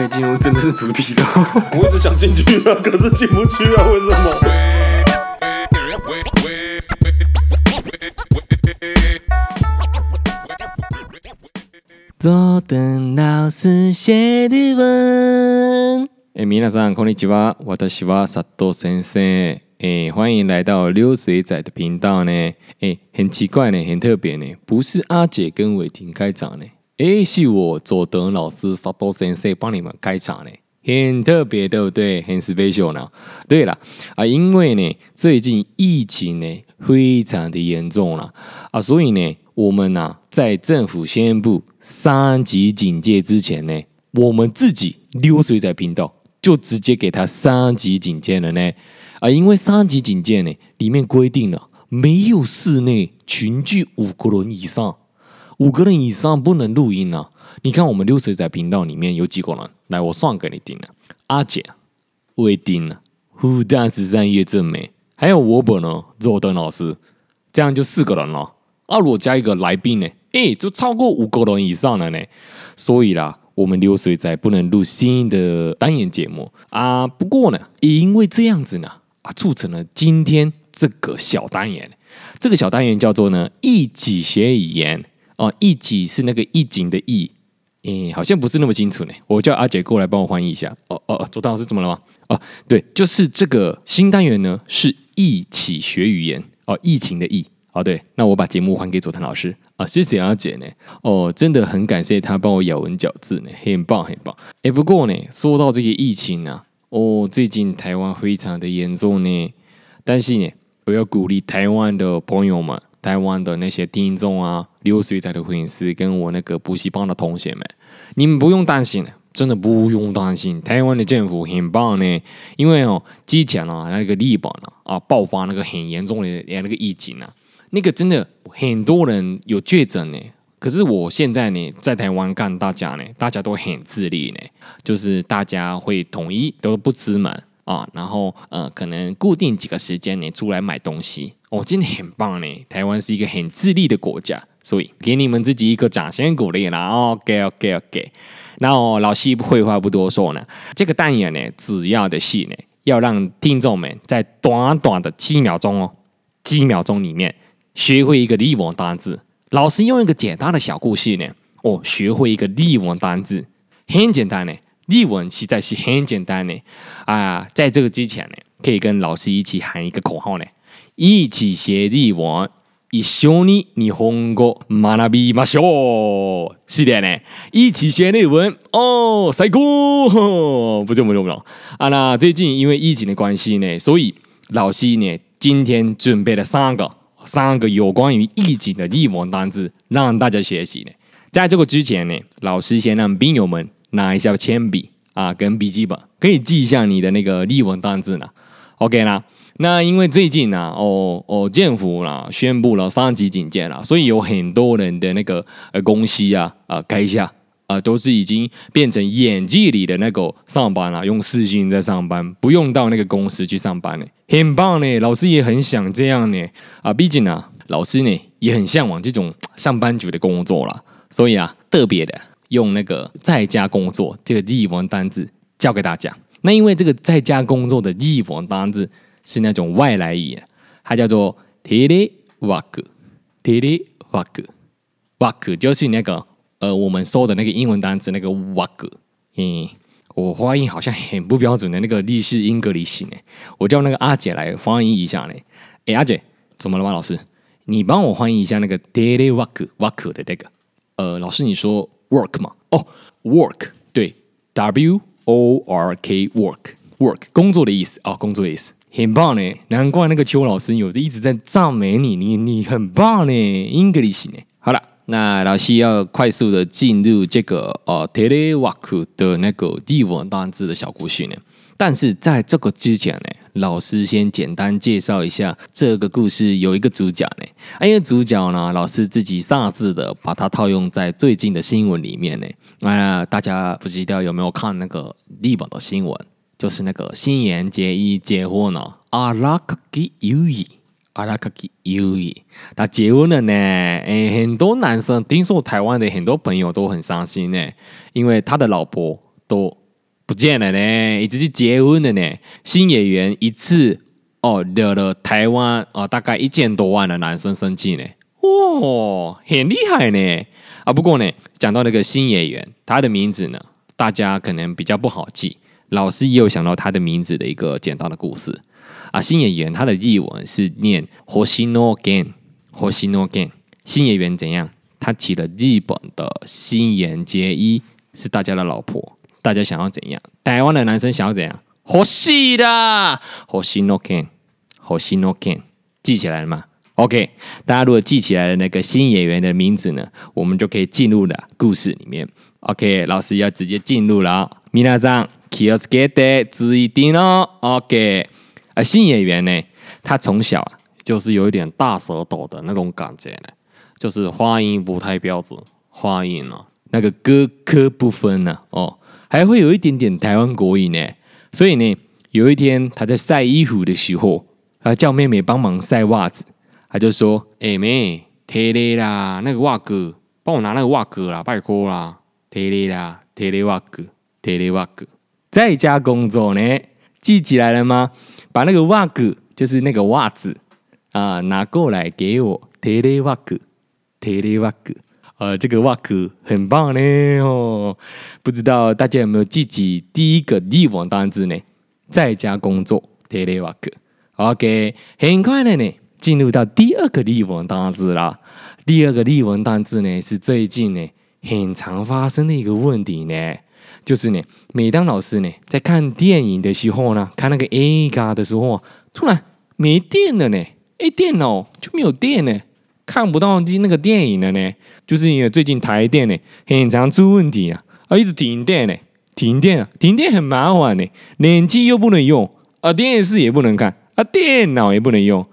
可以进入真正的主题了。我一直想进去啊，可是进不去啊，为什么？佐藤老师写的文。哎，皆さんこんにちは。私は佐藤先生。哎，欢迎来到流水仔的频道呢。哎，很奇怪呢，很特别呢，不是阿姐跟伟霆开场呢。 哎，是我佐藤老师佐藤先生帮你们开场呢，很特别，对不对？很 special 呢。对了啊，因为呢，最近疫情呢非常的严重了啊，所以呢，我们呢在政府宣布三级警戒之前呢，我们自己流水仔频道就直接给他三级警戒了呢。啊，因为三级警戒呢，里面规定了没有室内群聚五个人以上。五个人以上不能录音啊！你看我们流水仔频道里面有几个人？来，我算给你听啊。阿姐、魏丁啊、复旦十三叶正美，还有我本呢，佐藤老师，这样就四个人了。啊，如果加一个来宾呢？诶，就超过五个人以上了呢。所以啦，我们流水仔不能录新的单元节目啊。不过呢，也因为这样子呢，啊，促成了今天这个小单元。这个小单元叫做呢，一起学语言。哦，一级是那个一景的一，诶，好像不是那么清楚呢。我叫阿姐过来帮我翻译一下。哦哦哦，佐藤老师怎么了吗？哦，对，就是这个新单元呢，是一起学语言。哦，疫情的疫。哦，对，那我把节目还给佐藤老师。啊，谢谢阿姐呢。哦，真的很感谢他帮我咬文嚼字呢，很棒很棒。诶，不过呢，说到这个疫情呢，哦，最近台湾非常的严重呢。但是呢，我要鼓励台湾的朋友们。台湾的那些听众啊，流水仔的粉丝，跟我那个补习班的同学们，你们不用担心，真的不用担心。台湾的政府很棒呢，因为哦，之前啊，那个日本啊啊爆发那个很严重的那个疫情啊，那个真的很多人有确诊呢。可是我现在呢，在台湾看大家呢，大家都很自律呢，就是大家会统一都不出门啊，然后呃，可能固定几个时间呢出来买东西。哦，真的很棒呢！台湾是一个很自立的国家，所以给你们自己一个掌声鼓励啦。OK，OK，OK。然后老师废话不多说呢，这个单元呢，主要的是呢，要让听众们在短短的几秒钟哦，几秒钟里面学会一个日文单字。老师用一个简单的小故事呢，哦，学会一个日文单字，很简单呢，日文实在是很简单呢。啊，在这个之前呢，可以跟老师一起喊一个口号呢。一起学日文，一绪に日本语学びましょう。是的呢，一起学日文哦，最高！不用不用不用啊！那最近因为疫情的关系呢，所以老师呢今天准备了三个三个有关于疫情的日文单字，让大家学习呢。在这个之前呢，老师先让兵友们拿一下铅笔啊，跟笔记本，可以记一下你的那个日文单字呢。OK 啦。 那因为最近呢、啊，哦哦，政府啦宣布了三级警戒啦，所以有很多人的那个呃公司啊啊改一下啊，都是已经变成演技里的那个上班了，用四星在上班，不用到那个公司去上班呢，很棒呢。老师也很想这样呢啊，毕竟呢，老师呢也很向往这种上班族的工作啦，所以啊，特别的用那个在家工作这个日文单字教给大家。那因为这个在家工作的日文单字。是那种外来语，它叫做 telework，telework，work 就是那个呃，我们说的那个英文单词那个 work。嗯，我发音好像很不标准的那个日式英格里型呢。我叫那个阿姐来翻译一下呢。哎，阿姐，怎么了吗？老师，你帮我翻译一下那个 telework，work 的那个。呃，老师你说 work 吗？哦，work，对，W O R K work，work 工作的意思啊，工作的意思。很棒呢，难怪那个邱老师有的一直在赞美你，你你很棒呢，English 呢。好了，那老师要快速的进入这个呃 telework 的那个日文单字的小故事呢。但是在这个之前呢，老师先简单介绍一下这个故事有一个主角呢，啊，因为主角呢，老师自己擅自的把它套用在最近的新闻里面呢。啊，大家不知道有没有看那个日本的新闻？就是那个新垣结衣结婚了，阿拉卡基优衣，阿拉卡基优衣，他结婚了呢。哎，很多男生听说台湾的很多朋友都很伤心呢，因为他的老婆都不见了呢，一直是结婚了呢。新演员一次哦惹了台湾哦大概一千多万的男生生气呢，哇、哦，很厉害呢啊！不过呢，讲到那个新演员，他的名字呢，大家可能比较不好记。老师也有想到他的名字的一个简单的故事。啊。新演员他的日文是念 Hoshino Gen，Hoshino Gen。新演员怎样？他娶了日本的新垣结衣，是大家的老婆。大家想要怎样？台湾的男生想要怎样？好戏的，Hoshino Gen，记起来了吗？OK，大家如果记起来了那个新演员的。名字呢，我们就可以进入了故事里面。OK，老师要直接进入了啊，皆さん 気をつけて注意听哦。OK，啊，新演员呢，他从小啊就是有一点大舌头的那种感觉呢，就是发音不太标准，发音哦，那个各科不分呢，哦。还会有一点点台湾国语呢，所以呢，有一天他在晒衣服的时候，他叫妹妹帮忙晒袜子，他就说：“哎妹，贴嘞啦，那个袜哥，帮我拿那个袜哥啦，拜托啦，贴嘞啦，贴嘞袜哥，贴嘞袜哥。” 在家工作呢，记起来了吗？把那个袜哥，就是那个袜子啊，拿过来给我，贴嘞袜哥，贴嘞袜哥。呃，这个袜哥很棒呢哦，不知道大家有没有记起第一个日文单字呢？在家工作，テレワーク。OK，很快的呢，进入到第二个日文单字啦。第二个日文单字呢，是最近呢很常发生的一个问题呢， 就是呢，每当老师呢在看电影的时候呢，看那个映画的时候，突然没电了呢，哎，电脑就没有电呢。看不到那个电影了呢，就是因为最近台电呢很常出问题啊，啊一直停电呢，停电啊，停电很麻烦呢，冷气又不能用啊，电视也不能看啊，电脑也不能用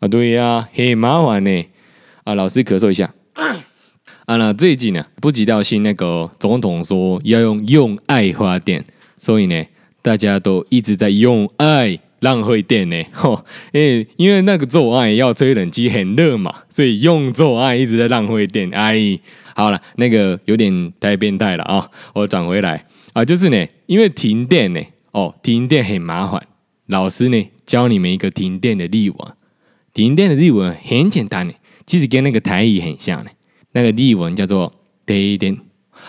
啊，对呀、啊，很麻烦呢啊，老师咳嗽一下啊，那最近呢不知道是那个总统说要用用爱发电，所以呢大家都一直在用爱。浪费电呢，吼，诶，因为那个做爱要吹冷气很热嘛，所以用做爱一直在浪费电。哎，好了，那个有点太变态了啊，我转回来啊，就是呢，因为停电呢，哦，停电很麻烦。老师呢教你们一个停电的例文，停电的例文很简单呢，其实跟那个台语很像呢。那个例文叫做停电，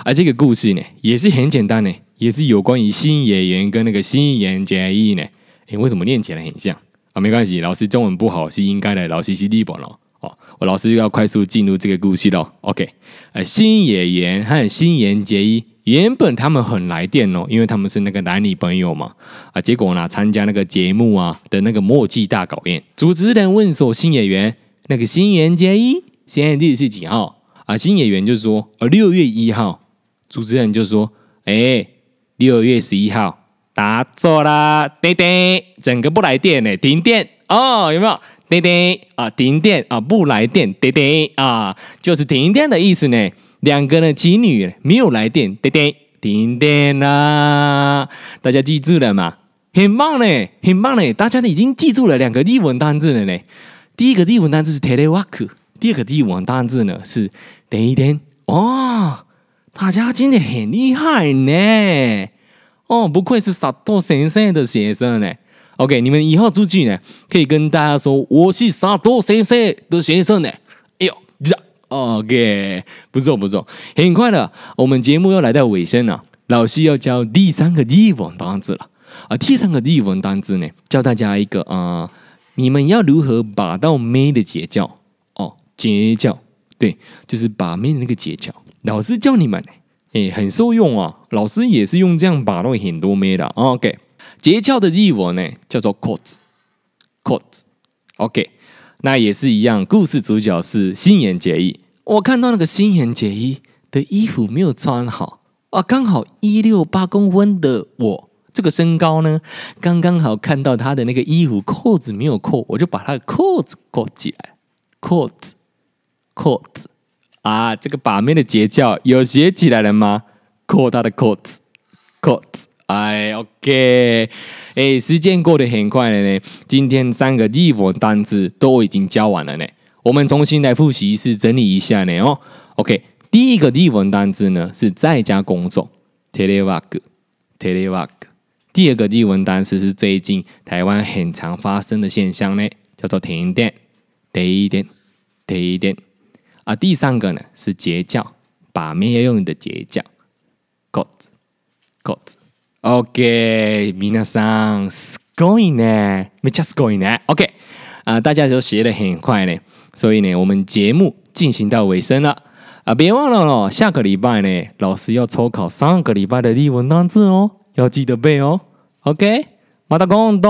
而这个故事呢也是很简单呢，也是有关于新演员跟那个新演员结衣呢。诶，为什么念起来很像啊？没关系，老师中文不好是应该的。老师是日本了哦，我老师又要快速进入这个故事了。OK，呃，新演员和新垣结衣原本他们很来电哦，因为他们是那个男女朋友嘛啊。结果呢，参加那个节目啊的那个默契大考验，主持人问说新演员那个新垣结衣现在日是几号啊？新演员就说呃六月一号，主持人就说诶六月十一号。答错了，叮叮，整个不来电呢，停电哦，有没有？叮叮啊，停电啊，不来电，叮叮啊，就是停电的意思呢。两个呢，情侣没有来电，叮叮，停电啦。大家记住了吗？很棒呢，很棒呢，大家已经记住了两个日文单字了呢。第一个日文单字是テレワーク， 第二个日文单字呢是停电。哦，大家真的很厉害呢。哦，不愧是佐藤先生的学生呢。OK，你们以后出去呢，可以跟大家说我是佐藤先生的学生呢。哎呦，这，OK，不错不错。很快的，我们节目要来到尾声了，老师要教第三个日文单字了。啊，第三个日文单字呢，教大家一个啊、你们要如何把到妹的诀窍哦，诀窍，对，就是把妹的那个诀窍，老师教你们。诶，很受用啊！老师也是用这样把到很多妹的。OK，诀窍的日文呢叫做コツ，コツ。OK，那也是一样，故事主角是新垣结衣。我看到那个新垣结衣的衣服没有穿好啊，刚好一六八公分的我这个身高呢，刚刚好看到他的那个衣服扣子没有扣，我就把他的扣子扣起来，扣子， 扣子。啊，这个把妹的诀窍有学起来了吗？扣他的扣子，扣子。哎，OK，哎，时间过得很快了呢。今天三个日文单字都已经教完了呢。我们重新来复习一次，整理一下呢。哦，OK，第一个日文单字呢是在家工作，テレワーク， telework。第二个日文单词是最近台湾很常发生的现象呢，叫做停电、停电、停电。 啊，第三个呢是截教，把妹要用的截教，狗子、狗子。OK，皆さんすごいね，めっちゃすごいね。OK，啊，大家都学得很快呢，所以呢，我们节目进行到尾声了。啊，别忘了咯，下个礼拜呢，老师要抽考上个礼拜的日文单字哦，要记得背哦。OK，また今度。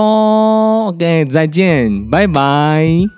OK，再见，拜拜。